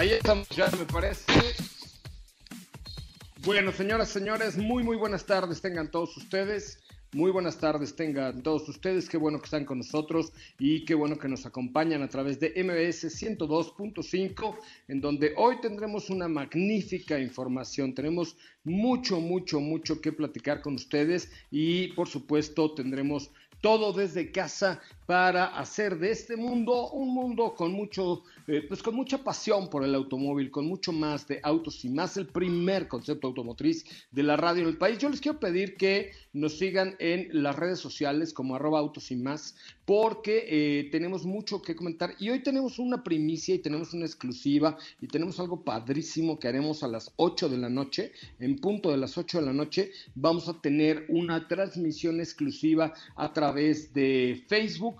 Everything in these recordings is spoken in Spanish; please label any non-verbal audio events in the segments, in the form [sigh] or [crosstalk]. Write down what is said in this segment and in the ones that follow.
Ahí estamos ya, me parece. Bueno, señoras, señores, muy, muy buenas tardes tengan todos ustedes. Muy buenas tardes tengan todos ustedes. Qué bueno que están con nosotros y qué bueno que nos acompañan a través de MBS 102.5, en donde hoy tendremos una magnífica información. Tenemos mucho, mucho, mucho que platicar con ustedes y, por supuesto, tendremos todo desde casa para hacer de este mundo un mundo con mucho, eh, pues con mucha pasión por el automóvil, con mucho más de autos y más, el primer concepto automotriz de la radio en el país. Yo les quiero pedir que nos sigan en las redes sociales como arroba autos y más, porque eh, tenemos mucho que comentar y hoy tenemos una primicia y tenemos una exclusiva y tenemos algo padrísimo que haremos a las 8 de la noche, en punto de las 8 de la noche, vamos a tener una transmisión exclusiva a través de Facebook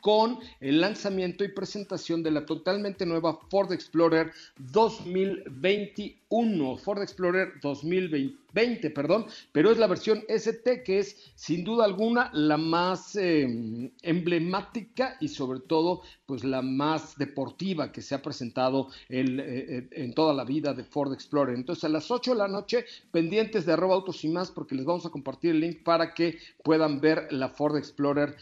con el lanzamiento y presentación de la totalmente nueva Ford Explorer 2021, Ford Explorer 2020, perdón, pero es la versión ST que es sin duda alguna la más eh, emblemática y sobre todo pues la más deportiva que se ha presentado el, eh, en toda la vida de Ford Explorer. Entonces a las 8 de la noche pendientes de arroba autos y más porque les vamos a compartir el link para que puedan ver la Ford Explorer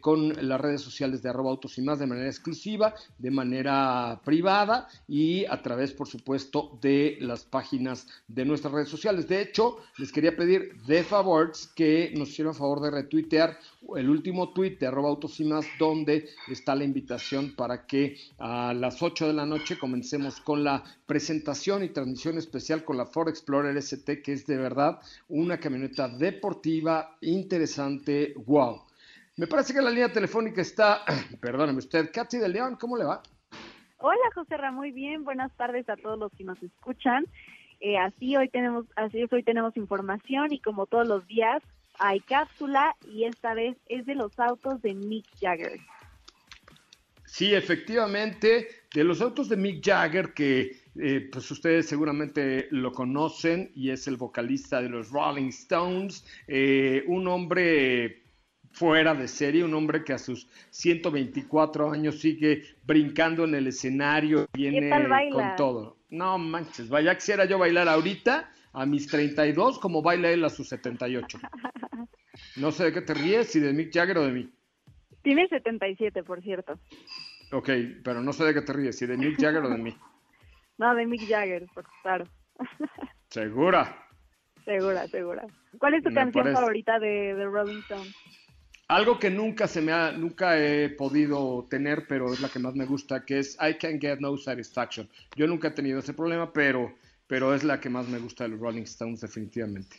con las redes sociales de arroba autos y más de manera exclusiva, de manera privada y a través, por supuesto, de las páginas de nuestras redes sociales. De hecho, les quería pedir de favor que nos hicieran favor de retuitear el último tweet de arroba autos donde está la invitación para que a las 8 de la noche comencemos con la presentación y transmisión especial con la Ford Explorer ST, que es de verdad una camioneta deportiva interesante. ¡Wow! Me parece que la línea telefónica está, [clears throat] perdóneme usted, Katy de León, ¿cómo le va? Hola José Ra, muy bien, buenas tardes a todos los que nos escuchan. Eh, así hoy tenemos, así es, hoy tenemos información y como todos los días hay cápsula y esta vez es de los autos de Mick Jagger. Sí, efectivamente, de los autos de Mick Jagger que eh, pues ustedes seguramente lo conocen y es el vocalista de los Rolling Stones, eh, un hombre fuera de serie, un hombre que a sus 124 años sigue brincando en el escenario, viene con todo. No manches, vaya quisiera yo bailar ahorita a mis 32 como baila él a sus 78. [laughs] No sé de qué te ríes, si de Mick Jagger o de mí. Tiene 77, por cierto. Ok, pero no sé de qué te ríes, si de Mick Jagger o de mí. [laughs] No, de Mick Jagger, por claro. [laughs] ¿Segura? Segura, segura. ¿Cuál es tu canción favorita de, de Rolling Stone? Algo que nunca se me ha, nunca he podido tener, pero es la que más me gusta, que es I Can Get No Satisfaction. Yo nunca he tenido ese problema, pero, pero es la que más me gusta de los Rolling Stones, definitivamente.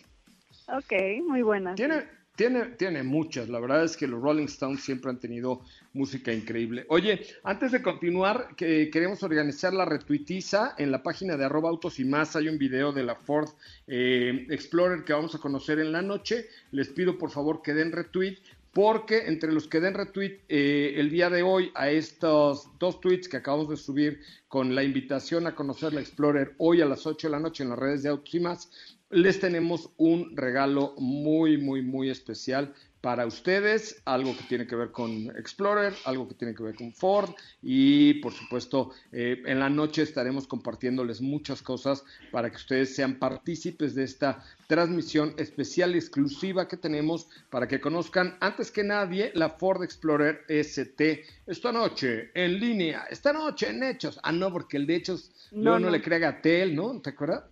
Ok, muy buena. Tiene, tiene, tiene muchas, la verdad es que los Rolling Stones siempre han tenido música increíble. Oye, antes de continuar, que queremos organizar la retuitiza en la página de arroba autos y más. Hay un video de la Ford eh, Explorer que vamos a conocer en la noche. Les pido por favor que den retweet porque entre los que den retweet eh, el día de hoy a estos dos tweets que acabamos de subir con la invitación a conocer la Explorer hoy a las 8 de la noche en las redes de Autos y más, les tenemos un regalo muy, muy, muy especial para ustedes, algo que tiene que ver con Explorer, algo que tiene que ver con Ford y por supuesto eh, en la noche estaremos compartiéndoles muchas cosas para que ustedes sean partícipes de esta transmisión especial y exclusiva que tenemos para que conozcan antes que nadie la Ford Explorer ST esta noche en línea, esta noche en Hechos. Ah, no, porque el de Hechos no, no, le crea Gatel, ¿no? ¿Te acuerdas?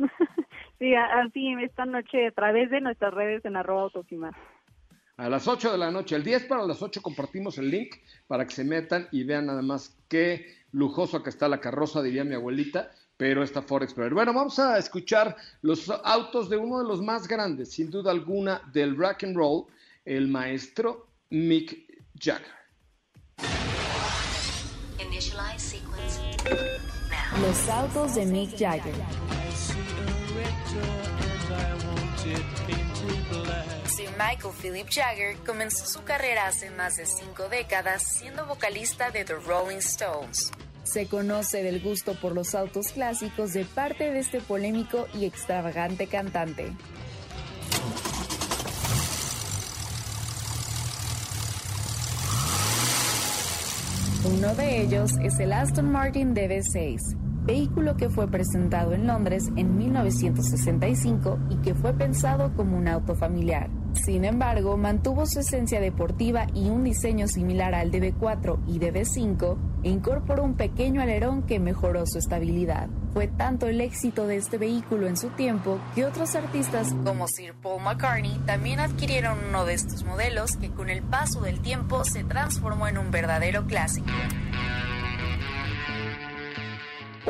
[laughs] Sí, así esta noche a través de nuestras redes en arroba. A las 8 de la noche, el 10 para las 8 compartimos el link para que se metan y vean nada más qué lujoso que está la carroza, diría mi abuelita, pero está Ford Explorer. Bueno, vamos a escuchar los autos de uno de los más grandes, sin duda alguna, del rock and roll, el maestro Mick Jagger. Los autos de Mick Jagger. Michael Philip Jagger comenzó su carrera hace más de cinco décadas siendo vocalista de The Rolling Stones. Se conoce del gusto por los autos clásicos de parte de este polémico y extravagante cantante. Uno de ellos es el Aston Martin DB6, vehículo que fue presentado en Londres en 1965 y que fue pensado como un auto familiar. Sin embargo, mantuvo su esencia deportiva y un diseño similar al DB4 y DB5 e incorporó un pequeño alerón que mejoró su estabilidad. Fue tanto el éxito de este vehículo en su tiempo que otros artistas como Sir Paul McCartney también adquirieron uno de estos modelos que con el paso del tiempo se transformó en un verdadero clásico.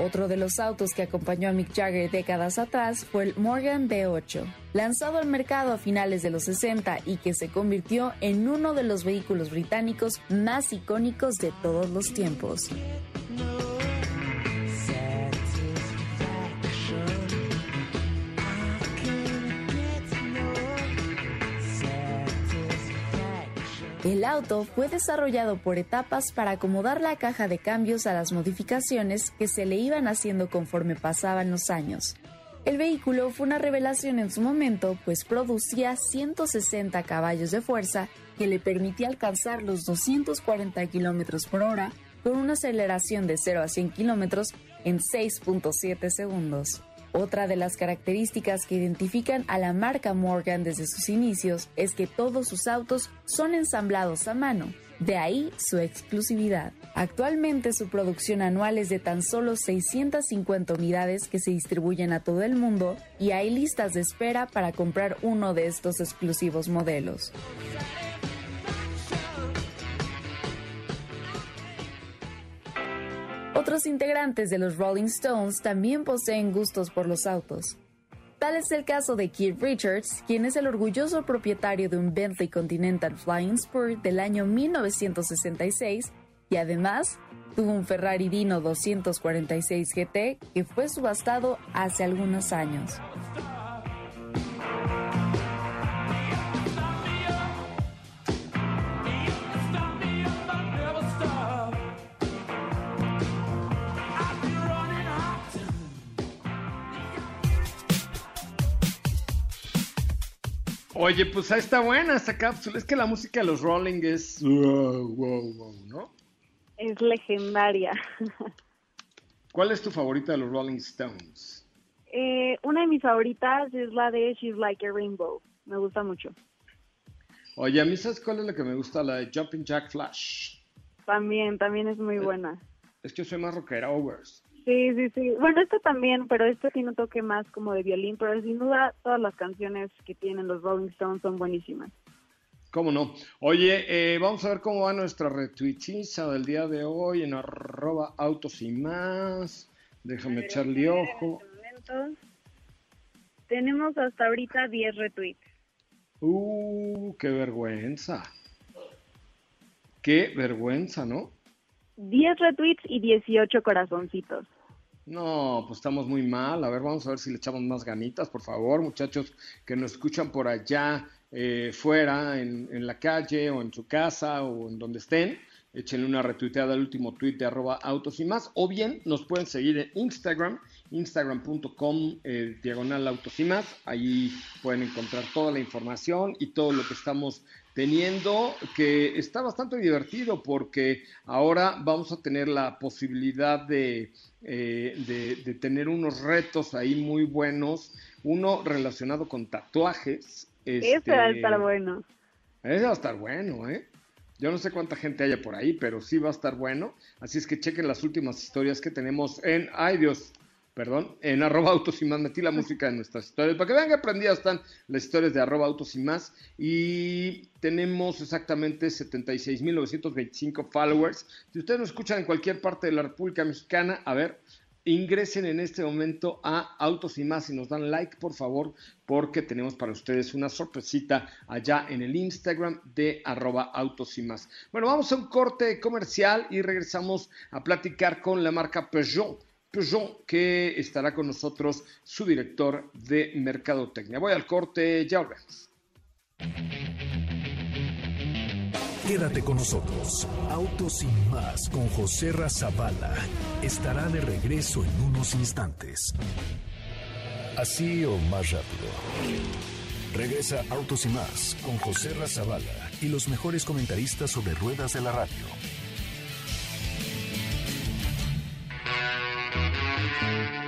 Otro de los autos que acompañó a Mick Jagger décadas atrás fue el Morgan B8, lanzado al mercado a finales de los 60 y que se convirtió en uno de los vehículos británicos más icónicos de todos los tiempos. El auto fue desarrollado por etapas para acomodar la caja de cambios a las modificaciones que se le iban haciendo conforme pasaban los años. El vehículo fue una revelación en su momento, pues producía 160 caballos de fuerza que le permitía alcanzar los 240 km por hora con una aceleración de 0 a 100 km en 6.7 segundos. Otra de las características que identifican a la marca Morgan desde sus inicios es que todos sus autos son ensamblados a mano, de ahí su exclusividad. Actualmente su producción anual es de tan solo 650 unidades que se distribuyen a todo el mundo y hay listas de espera para comprar uno de estos exclusivos modelos. Otros integrantes de los Rolling Stones también poseen gustos por los autos. Tal es el caso de Keith Richards, quien es el orgulloso propietario de un Bentley Continental Flying Spur del año 1966 y además tuvo un Ferrari Dino 246 GT que fue subastado hace algunos años. Oye, pues ahí está buena esta cápsula. Es que la música de los Rolling es. Wow, wow, wow, ¿no? Es legendaria. ¿Cuál es tu favorita de los Rolling Stones? Eh, una de mis favoritas es la de She's Like a Rainbow. Me gusta mucho. Oye, a mí, ¿sabes cuál es la que me gusta? La de Jumping Jack Flash. También, también es muy Eh, buena. Es que yo soy más rockera, overs. Sí, sí, sí. Bueno, esto también, pero esto tiene un toque más como de violín, pero sin duda todas las canciones que tienen los Rolling Stones son buenísimas. ¿Cómo no? Oye, eh, vamos a ver cómo va nuestra retuitiza del día de hoy en arroba autos y más. Déjame echarle ojo. En este momento tenemos hasta ahorita 10 retweets. Uh, qué vergüenza. Qué vergüenza, ¿no? 10 retweets y 18 corazoncitos. No, pues estamos muy mal. A ver, vamos a ver si le echamos más ganitas, por favor, muchachos que nos escuchan por allá eh, fuera, en, en la calle o en su casa o en donde estén. Échenle una retuiteada al último tweet de arroba autos y más. O bien nos pueden seguir en Instagram, instagram.com eh, diagonal autos y más. Ahí pueden encontrar toda la información y todo lo que estamos teniendo, que está bastante divertido porque ahora vamos a tener la posibilidad de, eh, de, de tener unos retos ahí muy buenos. Uno relacionado con tatuajes. Este va a estar bueno. ese va a estar bueno, ¿eh? Yo no sé cuánta gente haya por ahí, pero sí va a estar bueno. Así es que chequen las últimas historias que tenemos en... ¡Ay, Dios! Perdón, en arroba autos y más. Metí la música de nuestras historias. Para que vean que aprendidas están las historias de arroba autos y más. Y tenemos exactamente 76.925 followers. Si ustedes nos escuchan en cualquier parte de la República Mexicana, a ver, ingresen en este momento a Autos y más y nos dan like, por favor, porque tenemos para ustedes una sorpresita allá en el Instagram de arroba autos y más. Bueno, vamos a un corte comercial y regresamos a platicar con la marca Peugeot Peugeot, que estará con nosotros su director de Mercadotecnia. Voy al corte, ya volvemos. Quédate con nosotros. Autos sin más con José Razabala estará de regreso en unos instantes. Así o más rápido. Regresa Autos y más con José Razabala y los mejores comentaristas sobre ruedas de la radio thank you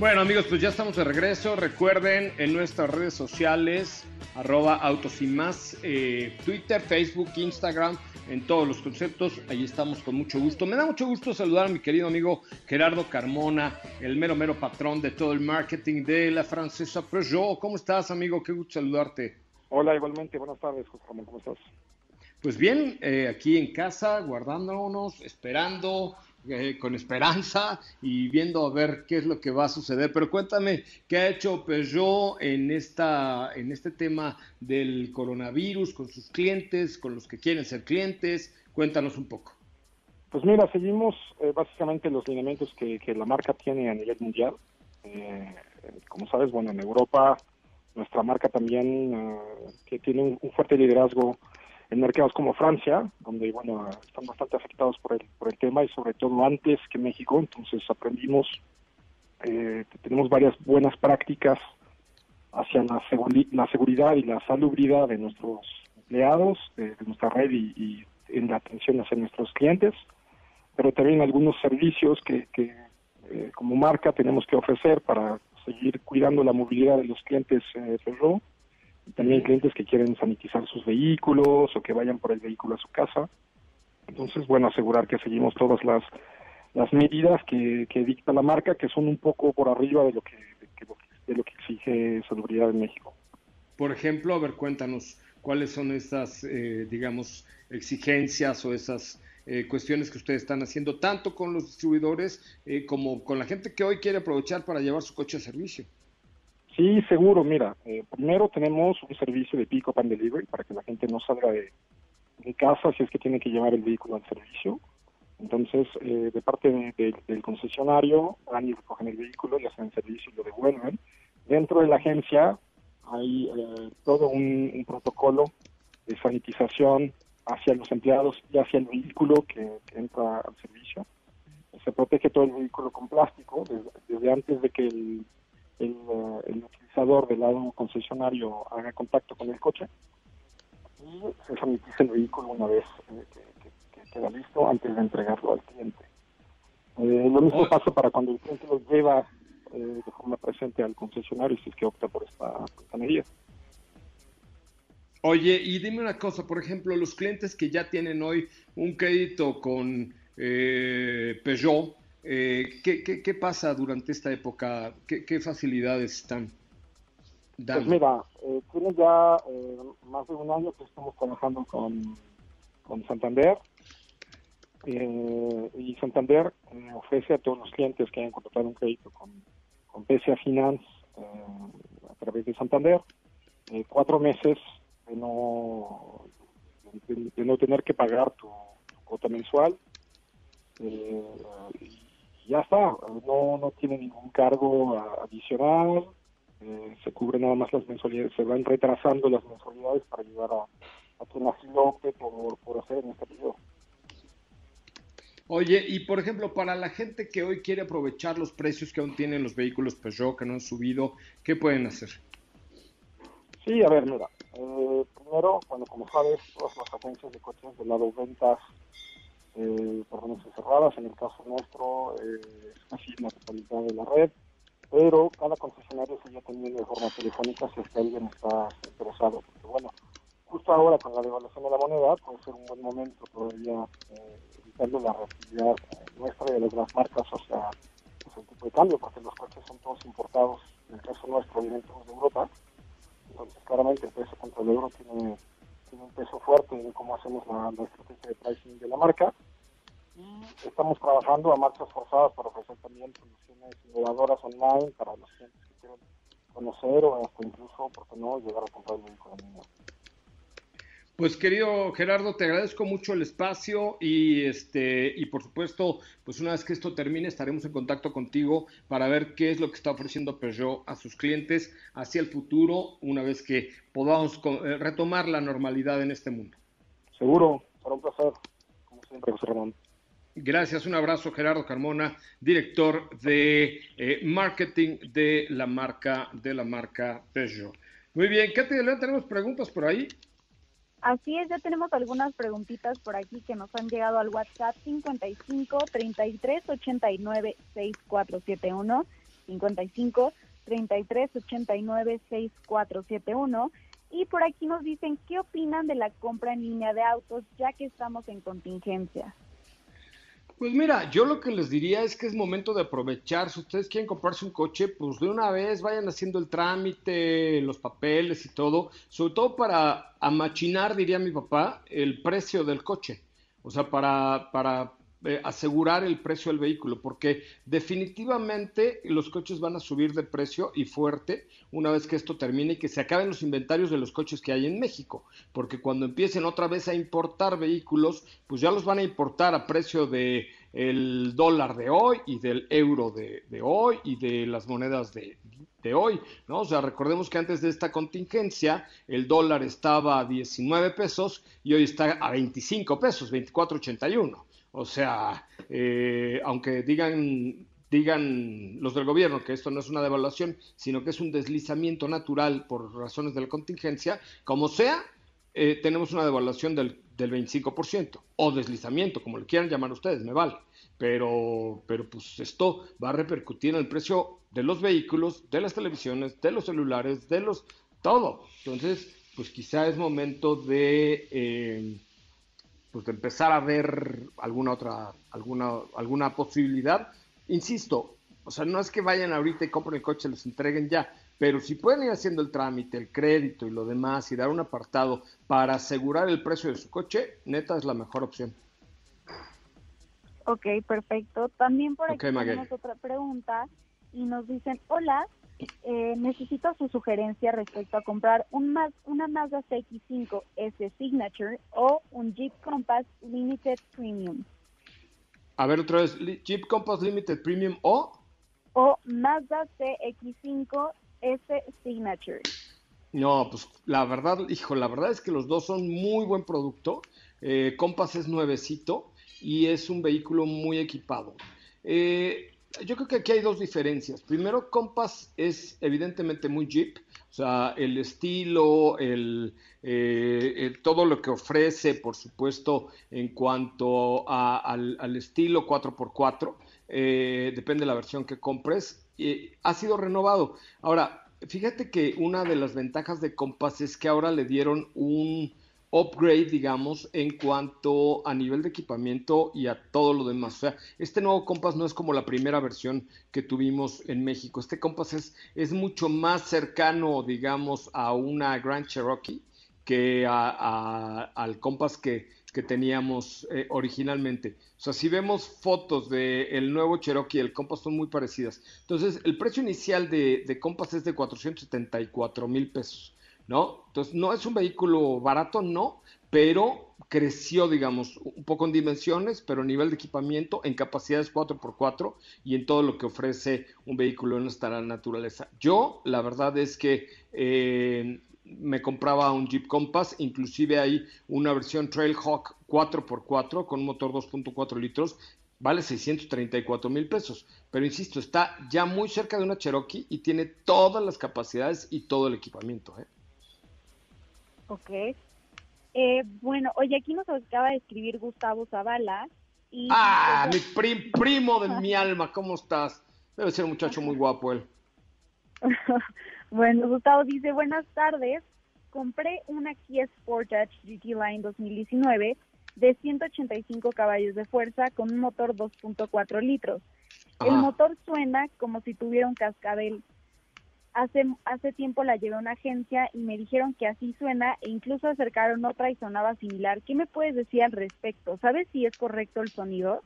Bueno amigos, pues ya estamos de regreso. Recuerden en nuestras redes sociales, arroba autos y más, eh, Twitter, Facebook, Instagram, en todos los conceptos. Ahí estamos con mucho gusto. Me da mucho gusto saludar a mi querido amigo Gerardo Carmona, el mero mero patrón de todo el marketing de la francesa Peugeot. ¿Cómo estás amigo? Qué gusto saludarte. Hola, igualmente. Buenas tardes, José Ramón. ¿Cómo estás? Pues bien, eh, aquí en casa, guardándonos, esperando, eh, con esperanza y viendo a ver qué es lo que va a suceder. Pero cuéntame, ¿qué ha hecho Peugeot en, esta, en este tema del coronavirus con sus clientes, con los que quieren ser clientes? Cuéntanos un poco. Pues mira, seguimos eh, básicamente los lineamientos que, la marca tiene a nivel mundial. Eh, como sabes, bueno, en Europa nuestra marca también que tiene un fuerte liderazgo en mercados como Francia, donde bueno están bastante afectados por el, por el tema y sobre todo antes que México, entonces aprendimos, eh, tenemos varias buenas prácticas hacia la, la seguridad y la salubridad de nuestros empleados, de, nuestra red y, en la atención hacia nuestros clientes, pero también algunos servicios que, eh, como marca tenemos que ofrecer para seguir cuidando la movilidad de los clientes eh, Peugeot también clientes que quieren sanitizar sus vehículos o que vayan por el vehículo a su casa. Entonces, bueno, asegurar que seguimos todas las, las medidas que, que dicta la marca, que son un poco por arriba de lo que, de, lo que exige Salubridad en México. Por ejemplo, a ver, cuéntanos cuáles son esas, eh, digamos, exigencias o esas eh, cuestiones que ustedes están haciendo, tanto con los distribuidores eh, como con la gente que hoy quiere aprovechar para llevar su coche a servicio. Sí, seguro. Mira, eh, primero tenemos un servicio de pick-up and delivery para que la gente no salga de, casa si es que tiene que llevar el vehículo al servicio. Entonces, eh, de parte del concesionario, van y recogen el vehículo, le hacen el servicio y lo devuelven. Dentro de la agencia hay eh, todo un, protocolo de sanitización hacia los empleados y hacia el vehículo que, entra al servicio. Se protege todo el vehículo con plástico desde antes de que el el, el utilizador del lado concesionario haga contacto con el coche y se sanitiza el vehículo una vez eh, que, queda listo antes de entregarlo al cliente. Eh, lo mismo pasa para cuando el cliente lo lleva eh, de forma presente al concesionario si es que opta por esta, medida. Oye, y dime una cosa, por ejemplo, los clientes que ya tienen hoy un crédito con Peugeot, eh, ¿qué, qué, pasa durante esta época? ¿Qué, facilidades están dando? Pues mira, eh, tiene ya eh, más de un año que estamos trabajando con, con Santander eh, y Santander ofrece a todos los clientes que hayan contratado un crédito con, con PSA Finance a través de Santander cuatro meses de no, de, no tener que pagar tu cuota mensual. Eh, ya está, no, no tiene ningún cargo adicional, eh, se cubren nada más las mensualidades, se van retrasando las mensualidades para ayudar a, a quien así por, por hacer en este periodo. Oye, y por ejemplo, para la gente que hoy quiere aprovechar los precios que aún tienen los vehículos Peugeot que no han subido, ¿qué pueden hacer? Sí, a ver, mira, eh, primero, bueno, como sabes, todas las agencias de coches del lado ventas eh, permanecen cerradas, en el caso nuestro eh, es casi la totalidad de la red, pero cada concesionario sigue teniendo de forma telefónica si es que alguien está interesado, porque bueno, justo ahora con la devaluación de la moneda puede ser un buen momento todavía eh, la reactividad nuestra y de las marcas, sea, pues el tipo de cambio, porque los coches son todos importados, en el caso nuestro, vienen todos de Europa, entonces claramente el peso contra el euro tiene, tiene un peso fuerte en cómo hacemos la, estrategia de pricing de la marca, y estamos trabajando a marchas forzadas para ofrecer también soluciones innovadoras online para los clientes que quieran conocer o hasta incluso, ¿por qué no?, llegar a comprar el vehículo. Pues querido Gerardo, te agradezco mucho el espacio y este y por supuesto, pues una vez que esto termine estaremos en contacto contigo para ver qué es lo que está ofreciendo Peugeot a sus clientes hacia el futuro, una vez que podamos eh, retomar la normalidad en este mundo. Seguro, para un placer, como siempre, José Ramón. Gracias, un abrazo Gerardo Carmona, director de eh, marketing de la marca de la marca Peugeot. Muy bien, ¿qué te tenemos preguntas por ahí? Así es, ya tenemos algunas preguntitas por aquí que nos han llegado al WhatsApp 55 33 89 6471 55 33 89 6471 y por aquí nos dicen qué opinan de la compra en línea de autos ya que estamos en contingencia. Pues mira, yo lo que les diría es que es momento de aprovechar. Si ustedes quieren comprarse un coche, pues de una vez vayan haciendo el trámite, los papeles y todo, sobre todo para amachinar, diría mi papá, el precio del coche. O sea, para, para eh, asegurar el precio del vehículo, porque definitivamente los coches van a subir de precio y fuerte una vez que esto termine y que se acaben los inventarios de los coches que hay en México, porque cuando empiecen otra vez a importar vehículos, pues ya los van a importar a precio de el dólar de hoy y del euro de, hoy y de las monedas de, de hoy, ¿no? O sea, recordemos que antes de esta contingencia el dólar estaba a 19 pesos y hoy está a 25 pesos, 24.81. O sea, eh, aunque digan, digan los del gobierno que esto no es una devaluación, sino que es un deslizamiento natural por razones de la contingencia, como sea, eh, tenemos una devaluación del, del 25%, o deslizamiento, como le quieran llamar ustedes, me vale. Pero, pero pues esto va a repercutir en el precio de los vehículos, de las televisiones, de los celulares, de los... todo. Entonces, pues quizá es momento de... Eh, pues de empezar a ver alguna otra, alguna, alguna posibilidad. Insisto, o sea, no es que vayan ahorita y compren el coche, les entreguen ya, pero si pueden ir haciendo el trámite, el crédito y lo demás y dar un apartado para asegurar el precio de su coche, neta es la mejor opción. Ok, perfecto. También por aquí tenemos otra pregunta y nos dicen, hola, eh, necesito su sugerencia respecto a comprar un una Mazda CX-5 S Signature o un Jeep Compass Limited Premium. A ver otra vez, Jeep Compass Limited Premium o... O Mazda CX-5 S Signature. No, pues la verdad, hijo, la verdad es que los dos son muy buen producto. Eh, Compass es nuevecito y es un vehículo muy equipado. Eh, yo creo que aquí hay dos diferencias. Primero, Compass es evidentemente muy Jeep, o sea, el estilo, el, eh, todo lo que ofrece, por supuesto, en cuanto al, estilo 4x4, eh, depende de la versión que compres, ha sido renovado. Ahora, fíjate que una de las ventajas de Compass es que ahora le dieron un upgrade, digamos, en cuanto a nivel de equipamiento y a todo lo demás. O sea, este nuevo Compass no es como la primera versión que tuvimos en México. Este Compass es, es mucho más cercano, digamos, a una Grand Cherokee que al Compass que, que teníamos eh, originalmente. O sea, si vemos fotos del nuevo Cherokee y el Compass son muy parecidas. Entonces, el precio inicial de, de Compass es de 474 mil pesos ¿no? Entonces, no es un vehículo barato, no, pero creció, digamos, un poco en dimensiones, pero a nivel de equipamiento, en capacidades 4x4 y en todo lo que ofrece un vehículo en esta naturaleza. Yo, la verdad es que eh, me compraba un Jeep Compass, inclusive hay una versión Trailhawk 4x4 con un motor 2.4 litros, vale 634 mil pesos, pero insisto, está ya muy cerca de una Cherokee y tiene todas las capacidades y todo el equipamiento. ¿eh? Ok. Eh, bueno, oye, aquí nos acaba de escribir Gustavo Zavala. Y ah, mi primo de mi [laughs] alma, ¿cómo estás? Debe ser un muchacho muy guapo él. [laughs] bueno, Gustavo dice, buenas tardes, compré una Kia Sportage GT Line 2019 de 185 caballos de fuerza con un motor 2.4 litros. El motor suena como si tuviera un cascabel Hace, hace tiempo la llevé a una agencia y me dijeron que así suena e incluso acercaron otra y sonaba similar. ¿Qué me puedes decir al respecto? ¿Sabes si es correcto el sonido?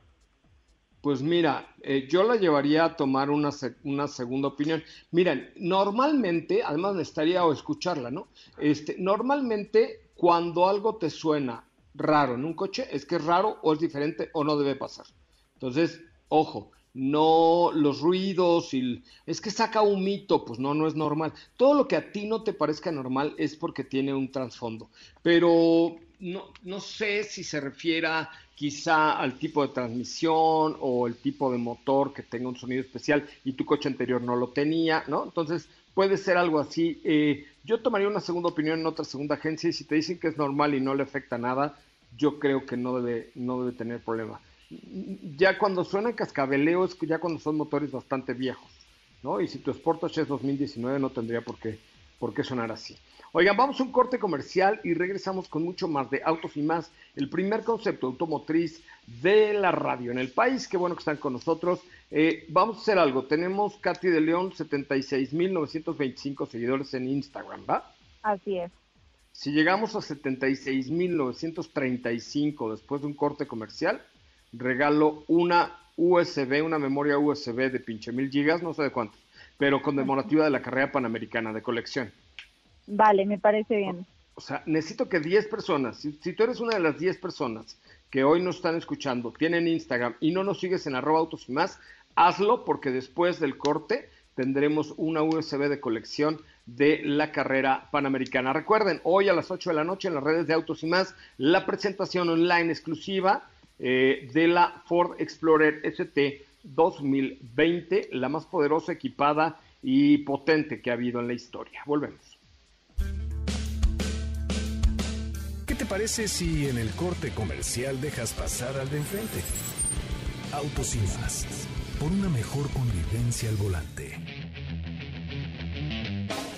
Pues mira, eh, yo la llevaría a tomar una, una segunda opinión. Miren, normalmente, además necesitaría o escucharla, ¿no? Este, normalmente cuando algo te suena raro en un coche, es que es raro o es diferente o no debe pasar. Entonces, ojo, no los ruidos y es que saca un mito, pues no, no es normal. Todo lo que a ti no te parezca normal es porque tiene un trasfondo, pero no, no sé si se refiera quizá al tipo de transmisión o el tipo de motor que tenga un sonido especial y tu coche anterior no lo tenía, ¿no? Entonces puede ser algo así. Eh, yo tomaría una segunda opinión en otra segunda agencia y si te dicen que es normal y no le afecta nada, yo creo que no debe, no debe tener problema ya cuando suena cascabeleo es ya cuando son motores bastante viejos, ¿no? Y si tu Sportage es 2019 no tendría por qué, por qué sonar así. Oigan, vamos a un corte comercial y regresamos con mucho más de autos y más. El primer concepto automotriz de la radio en el país. Qué bueno que están con nosotros. Eh, vamos a hacer algo. Tenemos Katy de León, 76.925 seguidores en Instagram, ¿va? Así es. Si llegamos a 76.935 después de un corte comercial, regalo una USB, una memoria USB de pinche mil gigas, no sé de cuánto, pero conmemorativa de la carrera panamericana de colección. Vale, me parece bien. O sea, necesito que 10 personas, si, tú eres una de las 10 personas que hoy nos están escuchando, tienen Instagram y no nos sigues en arroba autos y más, hazlo porque después del corte tendremos una USB de colección de la carrera panamericana. Recuerden, hoy a las 8 de la noche en las redes de Autos y más, la presentación online exclusiva eh, de la Ford Explorer ST 2020, la más poderosa, equipada y potente que ha habido en la historia. Volvemos. ¿Qué te parece si en el corte comercial dejas pasar al de enfrente? Autos y más, por una mejor convivencia al volante.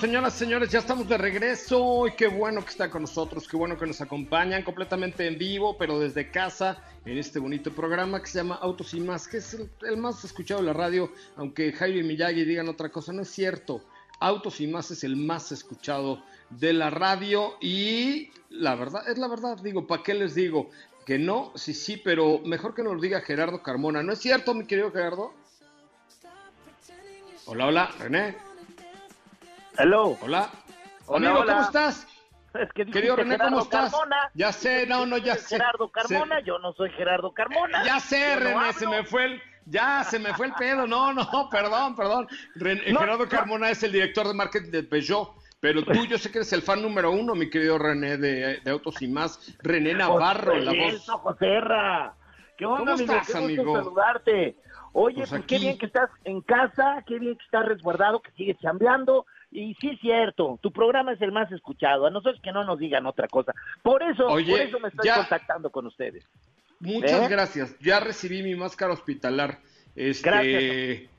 Señoras, señores, ya estamos de regreso y qué bueno que están con nosotros, qué bueno que nos acompañan completamente en vivo, pero desde casa, en este bonito programa que se llama Autos y Más, que es el, más escuchado de la radio, aunque Jaime y Miyagi digan otra cosa, no es cierto. Autos y Más es el más escuchado de la radio y la verdad, es la verdad, digo, ¿para qué les digo? Que no, sí, sí, pero mejor que nos lo diga Gerardo Carmona. ¿No es cierto, mi querido Gerardo? Hola, hola, René. Hello. Hola. Hola, Amigo, ¿cómo estás? Es que Querido René, ¿cómo estás? Ya sé, no, no, ya sé. Gerardo Carmona, yo no soy Gerardo Carmona. Ya sé, René, se me fue el... Ya, se me fue el pedo. No, no, [laughs] perdón, perdón. Gerardo Carmona es el director de marketing de Peugeot. Pero tú, yo sé que eres el fan número uno, mi querido René de, Autos y Más. René Navarro, la voz. Eso, Joserra. ¿Qué onda, ¿Cómo estás, amigo? saludarte. Oye, pues, pues qué bien que estás en casa, qué bien que estás resguardado, que sigues chambeando. Y sí es cierto, tu programa es el más escuchado. A nosotros que no nos digan otra cosa. Por eso, por eso me estoy contactando con ustedes. Muchas ¿Eh? gracias. Ya recibí mi máscara hospitalar. Este, gracias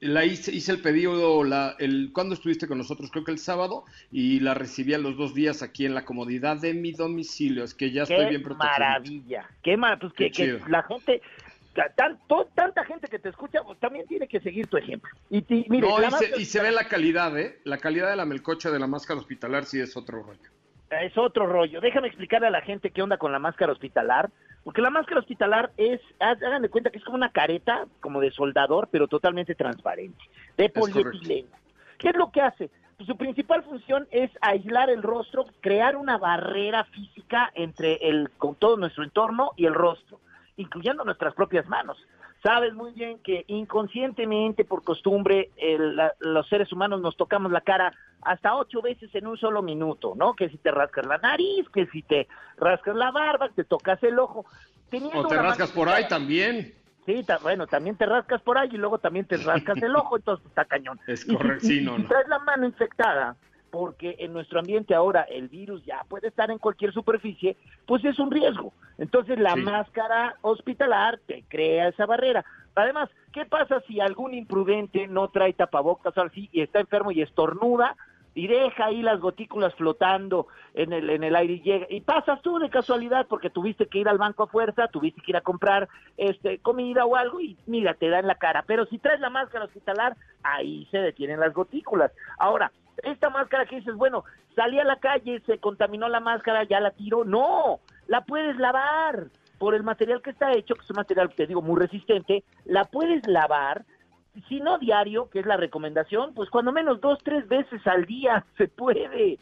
la hice, hice el pedido la, el, cuando estuviste con nosotros, creo que el sábado, y la recibí a los dos días aquí en la comodidad de mi domicilio. Es que ya estoy bien protegido. Maravilla, qué maravilla, pues que, la gente, tanta gente que te escucha, pues también tiene que seguir tu ejemplo. Y, y, se, ve la calidad, ¿eh? La calidad de la melcocha de la máscara hospitalar sí es otro rollo. Es otro rollo. Déjame explicarle a la gente qué onda con la máscara hospitalar. Porque la máscara hospitalar es, hagan de cuenta que es como una careta, como de soldador, pero totalmente transparente, de polietileno. ¿Qué es lo que hace? Pues su principal función es aislar el rostro, crear una barrera física entre el, con todo nuestro entorno y el rostro, incluyendo nuestras propias manos sabes muy bien que inconscientemente, por costumbre, los seres humanos nos tocamos la cara hasta ocho veces en un solo minuto, ¿no? Que si te rascas la nariz, que si te rascas la barba, que te tocas el ojo. o te rascas por ahí también. Sí, bueno, también te rascas por ahí y luego también te rascas el ojo, entonces está cañón. Es correcto, sí, no, si traes la mano infectada, porque en nuestro ambiente ahora el virus ya puede estar en cualquier superficie, pues es un riesgo. Entonces la máscara hospitalar te crea esa barrera. Además, ¿qué pasa si algún imprudente no trae tapabocas o así y está enfermo y estornuda? y deja ahí las gotículas flotando en el, en el aire y llega, y pasas tú de casualidad porque tuviste que ir al banco a fuerza, tuviste que ir a comprar este comida o algo y mira, te da en la cara, pero si traes la máscara hospitalar, ahí se detienen las gotículas. Ahora, esta máscara que dices, bueno, salí a la calle, se contaminó la máscara, ya la tiro. No, la puedes lavar por el material que está hecho, que es un material, te digo, muy resistente, la puedes lavar, si no diario, que es la recomendación, pues cuando menos dos, tres veces al día [laughs] se puede.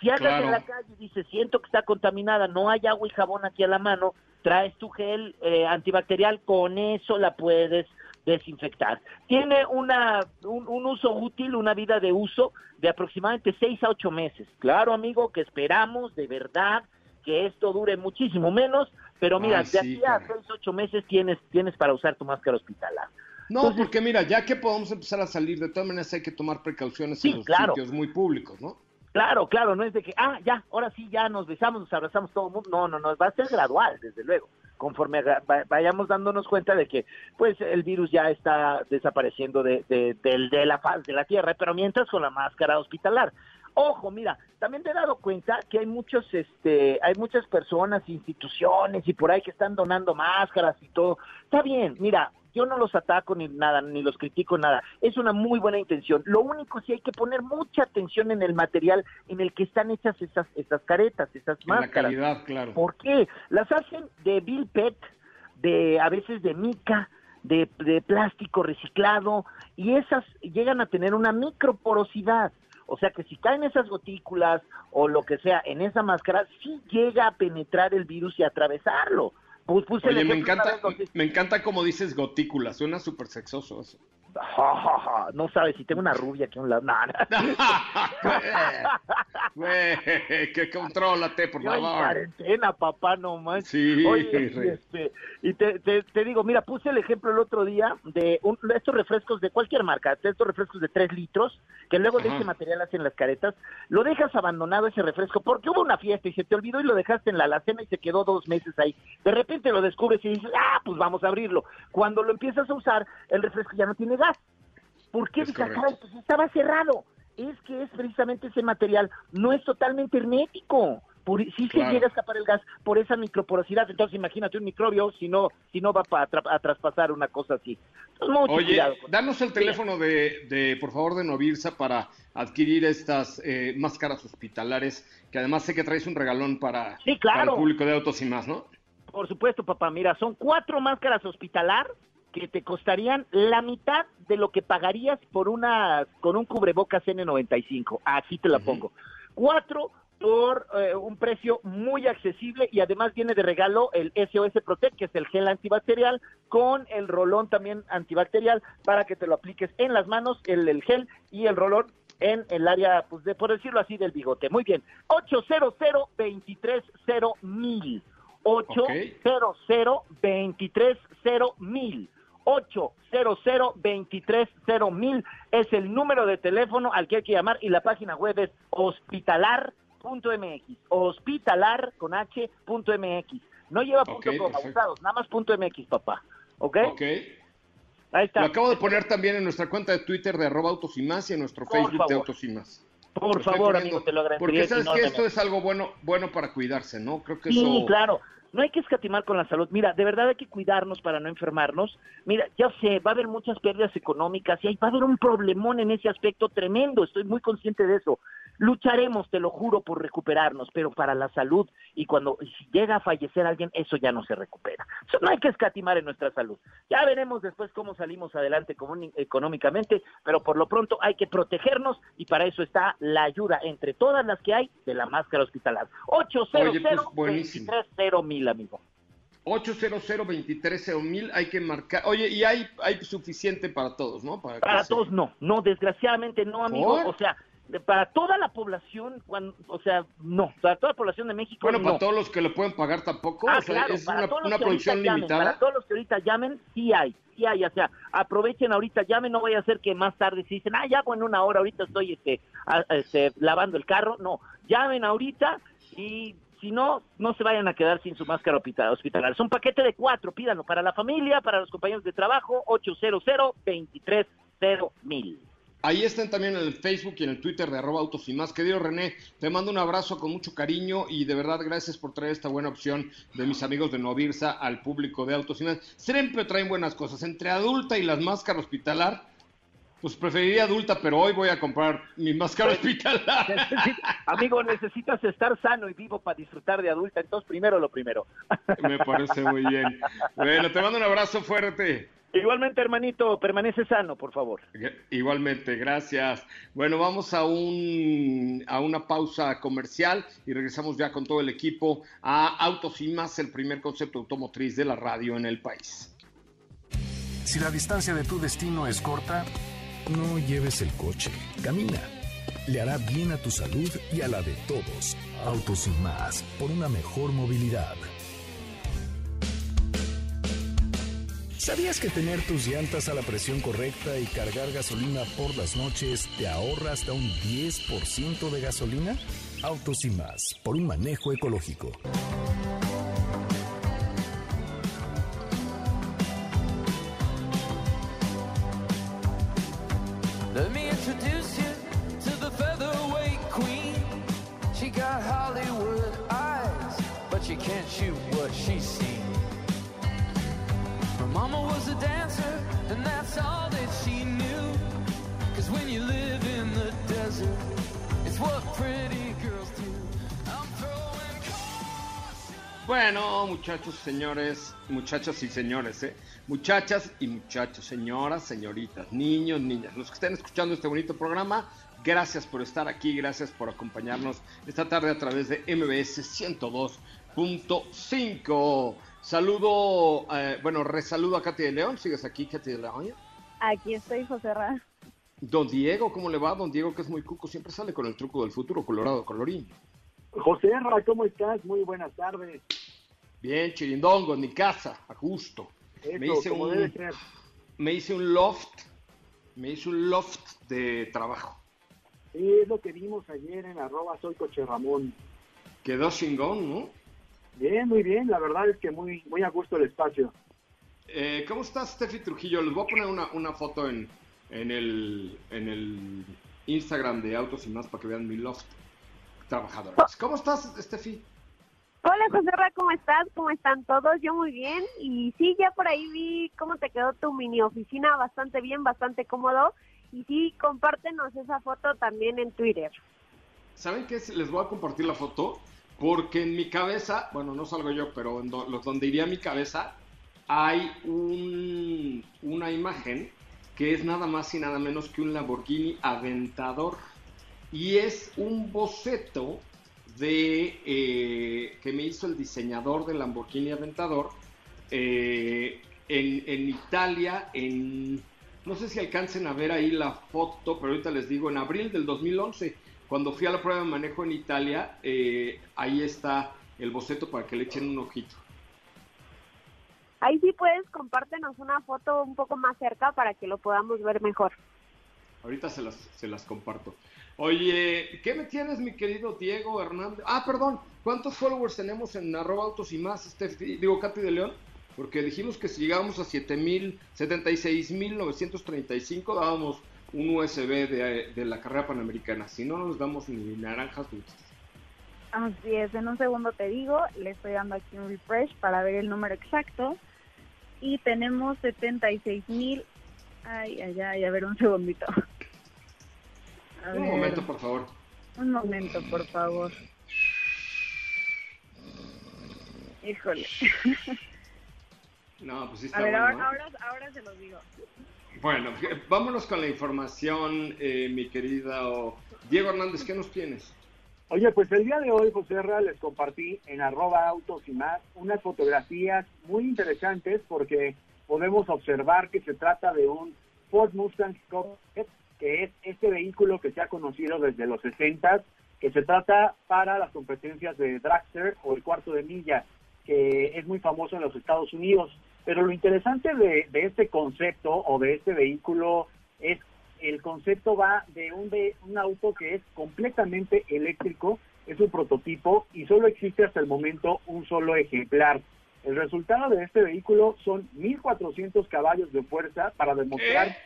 Si andas en la calle y dices, siento que está contaminada, no hay agua y jabón aquí a la mano, traes tu gel eh, antibacterial, con eso la puedes desinfectar. Tiene una, un, uso útil, una vida de uso de aproximadamente seis a ocho meses. Claro, amigo, que esperamos de verdad que esto dure muchísimo menos, pero mira, de aquí a seis, ocho meses tienes, tienes para usar tu máscara hospitalar. No, porque mira, ya que podemos empezar a salir, de todas maneras hay que tomar precauciones en los sitios muy públicos, ¿no? Claro, claro, no es de que, ah, ya, ahora sí, ya nos besamos, nos abrazamos todo el mundo. No, no, no, va a ser gradual, desde luego conforme vayamos dándonos cuenta de que pues el virus ya está desapareciendo de, la de la tierra, pero mientras con la máscara hospitalar. Ojo, mira, también te he dado cuenta que hay muchos, este, hay muchas personas, instituciones y por ahí que están donando máscaras y todo. Está bien, mira, yo no los ataco ni nada, ni los critico nada. Es una muy buena intención. Lo único sí hay que poner mucha atención en el material en el que están hechas esas, esas caretas, esas máscaras. La calidad, claro. ¿Por qué? Las hacen de Bill Pet, de a veces de mica, de, de plástico reciclado, y esas llegan a tener una microporosidad. O sea que si caen esas gotículas o lo que sea en esa máscara, sí llega a penetrar el virus y atravesarlo. Oye, me encanta, me encanta como dices gotícula, suena súper sexoso eso. No sabes si tengo una rubia aquí a un lado. Güey, [laughs] que contrólate, por favor. cuarentena, papá, no más. Sí, Oye, y, este, y te, te, digo, mira, puse el ejemplo el otro día de un, estos refrescos de cualquier marca, estos refrescos de 3 litros, que luego de este material hacen las caretas, lo dejas abandonado ese refresco porque hubo una fiesta y se te olvidó y lo dejaste en la alacena y se quedó dos meses ahí. De repente lo descubres y dices, ah, pues vamos a abrirlo. Cuando lo empiezas a usar, el refresco ya no tiene gas. ¿Por qué? Dices, pues estaba cerrado es que es precisamente ese material, no es totalmente hermético. Por, si se llega a escapar el gas por esa microporosidad, entonces imagínate un microbio si no si no va a traspasar una cosa así. Oye, danos el teléfono de, de, por favor, de Novirsa para adquirir estas eh, máscaras hospitalares, que además sé que traes un regalón para, para el público de autos y más, ¿no? Por supuesto, papá. Mira, son cuatro máscaras hospitalar que te costarían la mitad de lo que pagarías por una con un cubrebocas N95. Aquí te la pongo. Cuatro por eh, un precio muy accesible y además viene de regalo el SOS Protect, que es el gel antibacterial, con el rolón también antibacterial para que te lo apliques en las manos, el, el gel y el rolón en el área, pues de, por decirlo así, del bigote. Muy bien, 800 230 mil. 800 230 mil. 800 230 mil es el número de teléfono al que hay que llamar y la página web es hospitalar.mx. Hospitalar con H.mx. No lleva punto com, abusados, nada más punto MX, papá. ¿Ok? Ok. Ahí está. Lo acabo de poner también en nuestra cuenta de Twitter de arroba autos y más y en nuestro Facebook de autos y más. Por favor, amigo, te lo agradezco. Porque sabes que esto es algo bueno, bueno para cuidarse, ¿no? Creo que sí, claro no hay que escatimar con la salud. Mira, de verdad hay que cuidarnos para no enfermarnos. Mira, ya sé, va a haber muchas pérdidas económicas y va a haber un problemón en ese aspecto tremendo. Estoy muy consciente de eso. Lucharemos, te lo juro, por recuperarnos, pero para la salud y cuando llega a fallecer alguien, eso ya no se recupera. no hay que escatimar en nuestra salud. Ya veremos después cómo salimos adelante económicamente, pero por lo pronto hay que protegernos y para eso está la ayuda entre todas las que hay de la máscara hospitalar. 800 230 mil amigo. 800 mil hay que marcar. Oye, y hay, hay suficiente para todos, ¿no? Para, todos no, no, desgraciadamente no, amigo. O sea, para toda la población, o sea, no, para toda la población de México. Bueno, para todos los que lo pueden pagar tampoco. Ah, claro, es una, producción limitada. para todos los que ahorita llamen, sí hay, sí hay. O sea, aprovechen ahorita, llamen, no vaya a ser que más tarde se dicen, ah, ya, bueno, una hora, ahorita estoy este, este, lavando el carro. No, llamen ahorita y si no, no se vayan a quedar sin su máscara hospitalar. Es un paquete de cuatro, pídanlo para la familia, para los compañeros de trabajo, 800 230 mil. Ahí están también en el Facebook y en el Twitter de arroba autos y más. Querido René, te mando un abrazo con mucho cariño y de verdad gracias por traer esta buena opción de mis amigos de Novirsa al público de autos y más. Siempre traen buenas cosas. Entre adulta y las máscaras hospitalar, pues preferiría adulta, pero hoy voy a comprar mi máscara pues, hospitalar. amigo, necesitas estar sano y vivo para disfrutar de adulta, entonces primero lo primero. Me parece muy bien. Bueno, te mando un abrazo fuerte. Igualmente, hermanito, permanece sano, por favor. Igualmente, gracias. Bueno, vamos a, un, a una pausa comercial y regresamos ya con todo el equipo a Autos y Más, el primer concepto automotriz de la radio en el país. Si la distancia de tu destino es corta, no lleves el coche, camina. Le hará bien a tu salud y a la de todos. Autos y más, por una mejor movilidad. ¿Sabías que tener tus llantas a la presión correcta y cargar gasolina por las noches te ahorra hasta un 10% de gasolina? Autos y más, por un manejo ecológico. Let me introduce you to the featherweight queen. She got Hollywood eyes, but she can't shoot what she's seen. Bueno, muchachos, señores, muchachas y señores, ¿eh? Muchachas y muchachos, señoras, señoritas, niños, niñas, los que estén escuchando este bonito programa, gracias por estar aquí, gracias por acompañarnos esta tarde a través de MBS 102.5. Saludo, eh, bueno, resaludo a Katy de León, ¿sigues aquí, Katy de León? Aquí estoy, José Ra. Don Diego, ¿cómo le va? Don Diego, que es muy cuco, siempre sale con el truco del futuro, colorado, colorín. José Ra, ¿cómo estás? Muy buenas tardes. Bien, chirindongo, en mi casa, a gusto me hice un, Me hice un loft, me hice un loft de trabajo. Sí, es lo que vimos ayer en arroba soy coche Ramón. Quedó chingón, ¿no? Bien, muy bien, la verdad es que muy, muy a gusto el espacio. Eh, ¿Cómo estás, Steffi Trujillo? Les voy a poner una, una foto en, en, el, en el Instagram de Autos y Más para que vean mi loft trabajadores. ¿Cómo estás, Steffi? Hola José Ra, ¿cómo estás? ¿Cómo están todos? Yo muy bien. Y sí, ya por ahí vi cómo te quedó tu mini oficina, bastante bien, bastante cómodo. Y sí, compártenos esa foto también en Twitter. ¿Saben qué? Les voy a compartir la foto porque en mi cabeza, bueno, no salgo yo, pero en donde iría mi cabeza, hay un, una imagen que es nada más y nada menos que un Lamborghini Aventador. Y es un boceto de eh, que me hizo el diseñador del Lamborghini Aventador eh, en, Italia en no sé si alcancen a ver ahí la foto, pero ahorita les digo, en abril del 2011, cuando fui a la prueba de manejo en Italia, eh, ahí está el boceto para que le echen un ojito. Ahí sí puedes, compártenos una foto un poco más cerca para que lo podamos ver mejor. Ahorita se las, se las comparto. Oye, ¿qué me tienes, mi querido Diego Hernández? Ah, perdón, ¿cuántos followers tenemos en arroba autos y más, este, digo, Katy de León? Porque dijimos que si llegábamos a 7.000, 76.935 dábamos un USB de, de, la carrera panamericana. Si no, nos damos ni naranjas dulces. Así es, en un segundo te digo, le estoy dando aquí un refresh para ver el número exacto. Y tenemos 76.000. Ay, ay, ay, a ver un segundito un momento, por favor. Un momento, por favor. Híjole. No, pues sí está A ver, bueno, ahora, ahora, se los digo. Bueno, vámonos con la información, eh, mi querida Diego Hernández, ¿qué nos tienes? Oye, pues el día de hoy, José Herra, les compartí en arroba autos y más unas fotografías muy interesantes porque podemos observar que se trata de un Ford Mustang Cockpit que es este vehículo que se ha conocido desde los 60, que se trata para las competencias de dragster o el cuarto de milla, que es muy famoso en los Estados Unidos. Pero lo interesante de, este concepto o de este vehículo es el concepto va de un, de un auto que es completamente eléctrico, es un prototipo y solo existe hasta el momento un solo ejemplar. El resultado de este vehículo son 1.400 caballos de fuerza para demostrar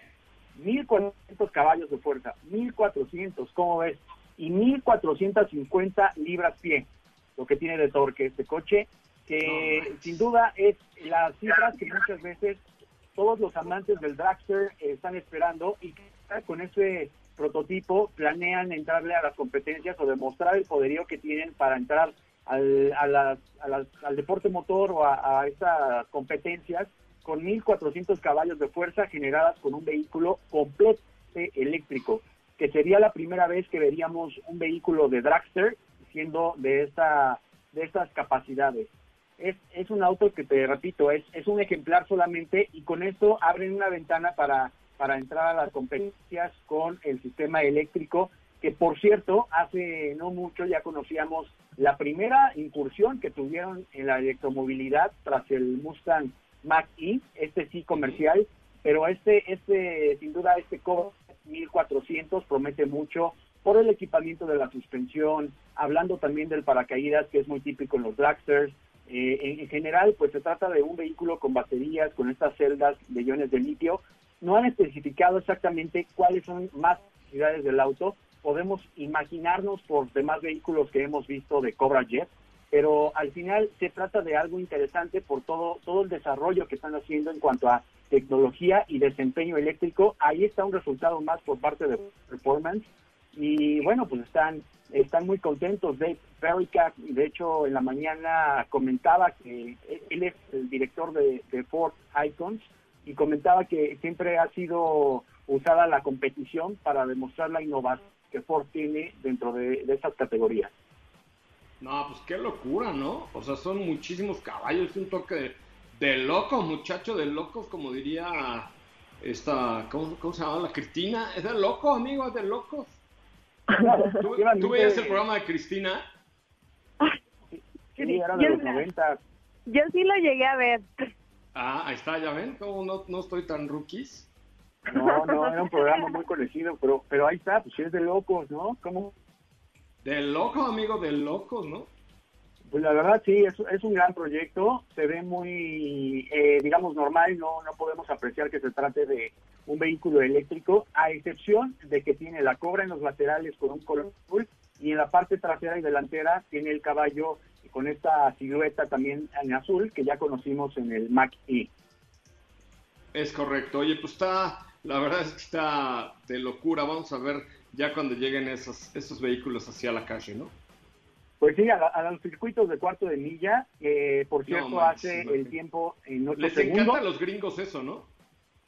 1.400 caballos de fuerza, 1.400, ¿cómo ves? Y 1.450 libras pie, lo que tiene de torque este coche, que sin duda es las cifras que muchas veces todos los amantes del dragster están esperando y que con ese prototipo planean entrarle a las competencias o demostrar el poderío que tienen para entrar al, al deporte motor o a, a estas competencias con 1.400 caballos de fuerza generadas con un vehículo completo eléctrico, que sería la primera vez que veríamos un vehículo de dragster siendo de esta de estas capacidades. Es, es un auto que te repito, es, es un ejemplar solamente y con esto abren una ventana para, para entrar a las competencias con el sistema eléctrico, que por cierto, hace no mucho ya conocíamos la primera incursión que tuvieron en la electromovilidad tras el Mustang Mach-E, este sí comercial, pero este, este, sin duda, este Cobra 1400 promete mucho por el equipamiento de la suspensión, hablando también del paracaídas, que es muy típico en los dragsters. Eh, en, general, pues se trata de un vehículo con baterías, con estas celdas de iones de litio. No han especificado exactamente cuáles son más unidades del auto. Podemos imaginarnos por demás vehículos que hemos visto de Cobra Jet, pero al final se trata de algo interesante por todo, todo el desarrollo que están haciendo en cuanto a tecnología y desempeño eléctrico. Ahí está un resultado más por parte de Performance y bueno, pues están, están muy contentos. Dave Perica, de hecho, en la mañana comentaba que él es el director de, Ford Icons y comentaba que siempre ha sido usada la competición para demostrar la innovación que Ford tiene dentro de, de estas categorías. No, pues qué locura, ¿no? O sea, son muchísimos caballos, un toque de, de locos, muchacho de locos, como diría esta, ¿cómo, se llama? La Cristina. Es de loco, amigo, es de locos. ¿Tú, ¿tú veías el programa de Cristina? Sí, era de los 90. Yo sí lo llegué a ver. Ah, ahí está, ya ven, cómo no, no estoy tan rookies. No, no, era un programa muy conocido, pero, pero ahí está, pues es de locos, ¿no? ¿Cómo, de locos, amigo, de locos, ¿no? Pues la verdad sí, es, es un gran proyecto, se ve muy, eh, digamos, normal, no, no podemos apreciar que se trate de un vehículo eléctrico, a excepción de que tiene la cobra en los laterales con un color azul y en la parte trasera y delantera tiene el caballo con esta silueta también en azul que ya conocimos en el Mac E. Es correcto, oye, pues está, la verdad es que está de locura, vamos a ver ya cuando lleguen esos, esos vehículos hacia la calle, ¿no? Pues sí, a, los circuitos de cuarto de milla, eh, por cierto, hace el tiempo en Les encanta a los gringos eso, ¿no?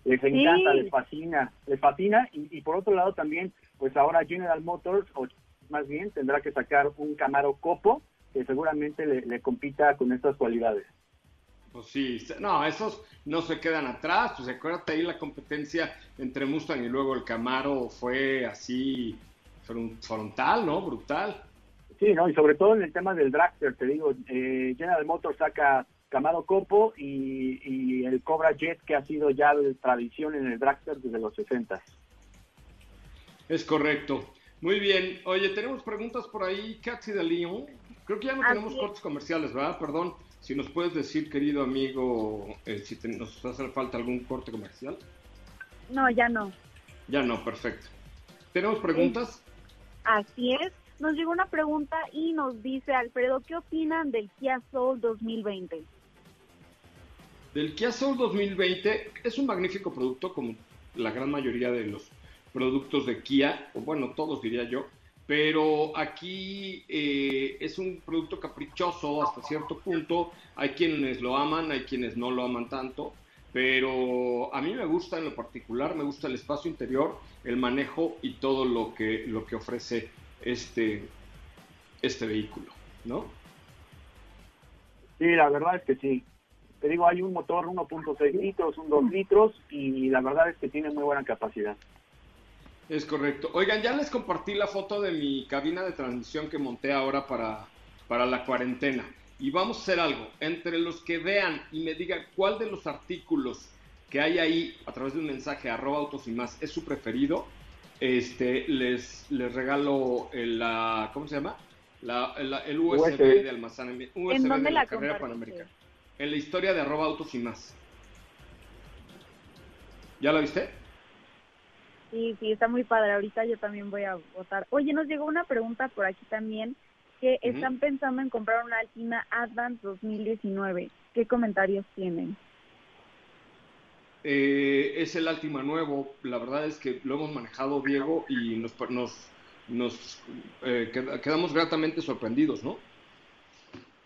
Les encanta, les fascina, les fascina. Y, por otro lado también, pues ahora General Motors, o más bien, tendrá que sacar un Camaro Copo que seguramente le, le compita con estas cualidades. Pues sí, no, esos no se quedan atrás. Pues acuérdate ahí la competencia entre Mustang y luego el Camaro fue así frontal, ¿no? Brutal. Sí, no, y sobre todo en el tema del dragster, te digo, eh, General Motors saca Camaro Copo y, el Cobra Jet, que ha sido ya de tradición en el dragster desde los 60. Es correcto. Muy bien. Oye, tenemos preguntas por ahí, Katsi de León. Creo que ya no tenemos cortes comerciales, ¿verdad? Perdón. Si nos puedes decir, querido amigo, eh, si nos hace falta algún corte comercial. No, ya no. Ya no, perfecto. ¿Tenemos preguntas? Así es. Nos llegó una pregunta y nos dice Alfredo, ¿qué opinan del Kia Soul 2020? Del Kia Soul 2020 es un magnífico producto como la gran mayoría de los productos de Kia, o bueno, todos diría yo pero aquí eh, es un producto caprichoso hasta cierto punto. Hay quienes lo aman, hay quienes no lo aman tanto, pero a mí me gusta en lo particular, me gusta el espacio interior, el manejo y todo lo que, lo que ofrece este, este vehículo, ¿no? Sí, la verdad es que sí. Te digo, hay un motor 1.6 litros, un 2 litros y la verdad es que tiene muy buena capacidad. Es correcto. Oigan, ya les compartí la foto de mi cabina de transmisión que monté ahora para, para la cuarentena. Y vamos a hacer algo. Entre los que vean y me digan cuál de los artículos que hay ahí a través de un mensaje arroba autos y más es su preferido, este, les, les regalo el, la, ¿cómo se llama? La, el USB, de almacenamiento. USB ¿En dónde de la, carrera panamericana. En la historia de arroba autos y más. ¿Ya la viste? Sí, sí, está muy padre. Ahorita yo también voy a votar. Oye, nos llegó una pregunta por aquí también, que están pensando en comprar una Altima Advance 2019. ¿Qué comentarios tienen? Eh, es el Altima nuevo. La verdad es que lo hemos manejado Diego y nos, nos, nos eh, quedamos gratamente sorprendidos, ¿no?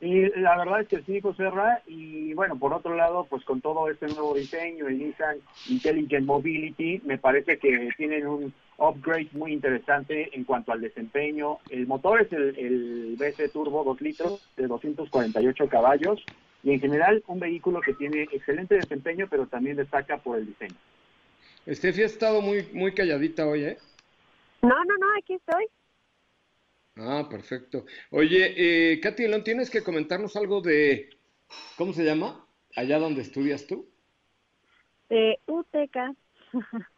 Y la verdad es que sí, José Ra, y bueno, por otro lado, pues con todo este nuevo diseño, el Nissan Intelligent Mobility, me parece que tienen un upgrade muy interesante en cuanto al desempeño. El motor es el, el BC Turbo 2 litros de 248 caballos y en general un vehículo que tiene excelente desempeño, pero también destaca por el diseño. Estefi ha estado muy, muy calladita hoy, ¿eh? No, no, no, aquí estoy. Ah, perfecto. Oye, eh, Katy Elon, tienes que comentarnos algo de, ¿cómo se llama? Allá donde estudias tú. De UTECA.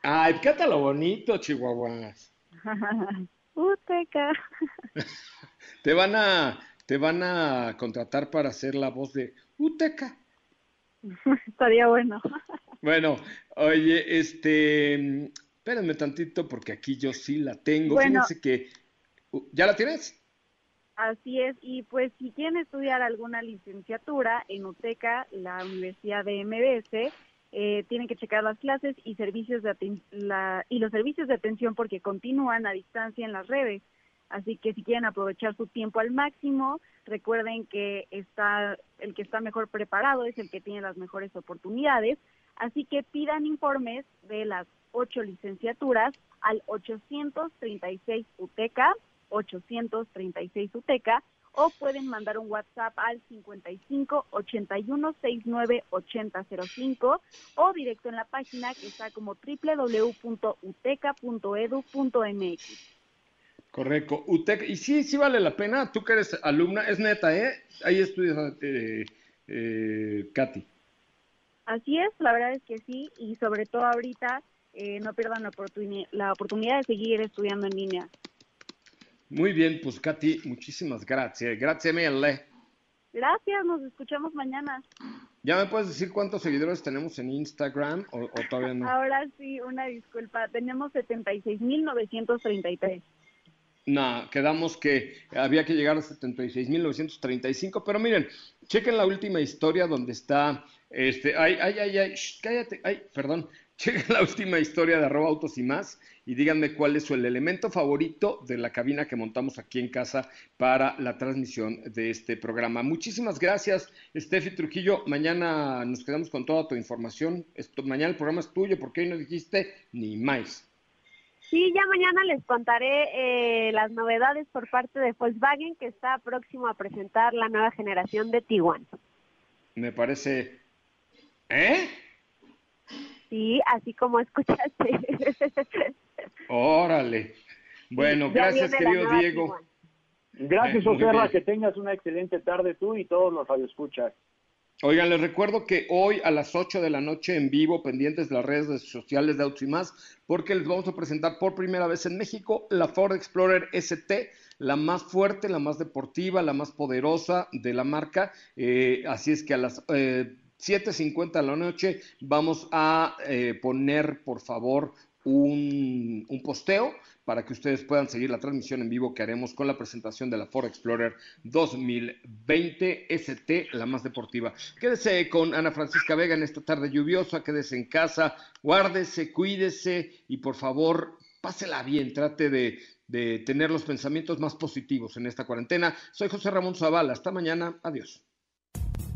Ay, lo bonito, chihuahuas. [laughs] UTECA. [laughs] te van a, te van a contratar para hacer la voz de UTECA. [laughs] Estaría bueno. Bueno, oye, este, espérenme tantito porque aquí yo sí la tengo. Fíjense que ¿Ya la tienes? Así es, y pues si quieren estudiar alguna licenciatura en UTECA, la Universidad de MBS, eh, tienen que checar las clases y servicios de la, y los servicios de atención porque continúan a distancia en las redes. Así que si quieren aprovechar su tiempo al máximo, recuerden que está el que está mejor preparado es el que tiene las mejores oportunidades. Así que pidan informes de las ocho licenciaturas al 836 UTECA 836 UTECA o pueden mandar un WhatsApp al 55 81 69 8005 o directo en la página que está como www.uteca.edu.mx. Correcto, UTECA, y sí, sí vale la pena, tú que eres alumna, es neta, ¿eh? Ahí estudias, eh, eh, Katy. Así es, la verdad es que sí, y sobre todo ahorita eh, no pierdan la, la oportunidad de seguir estudiando en línea. Muy bien, pues Katy, muchísimas gracias. Gracias, mille. Gracias, nos escuchamos mañana. ¿Ya me puedes decir cuántos seguidores tenemos en Instagram o, todavía no? Ahora sí, una disculpa. Tenemos 76.933. No, quedamos que había que llegar a 76.935, pero miren, chequen la última historia donde está, este, ay, ay, ay, ay, cállate, ay, perdón, chequen la última historia de arroba autos y más y díganme cuál es el elemento favorito de la cabina que montamos aquí en casa para la transmisión de este programa. Muchísimas gracias, Steffi Trujillo. Mañana nos quedamos con toda tu información. Esto, mañana el programa es tuyo porque hoy no dijiste ni más. Sí, ya mañana les contaré eh, las novedades por parte de Volkswagen que está próximo a presentar la nueva generación de Tiguan. Me parece... ¿Eh? Sí, así como [laughs] escuchaste. Órale. Bueno, gracias, querido Diego. Gracias, eh, Oserra, que tengas una excelente tarde tú y todos los radioescuchas. Oigan, les recuerdo que hoy a las 8 de la noche en vivo, pendientes de las redes sociales de Autos y más, porque les vamos a presentar por primera vez en México la Ford Explorer ST, la más fuerte, la más deportiva, la más poderosa de la marca. Eh, así es que a las eh, 7.50 de la noche vamos a eh, poner, por favor, un, un, posteo para que ustedes puedan seguir la transmisión en vivo que haremos con la presentación de la Ford Explorer 2020 ST, la más deportiva. Quédese con Ana Francisca Vega en esta tarde lluviosa, quédese en casa, guárdese, cuídese y por favor, pásela bien, trate de, de tener los pensamientos más positivos en esta cuarentena. Soy José Ramón Zavala, hasta mañana, adiós.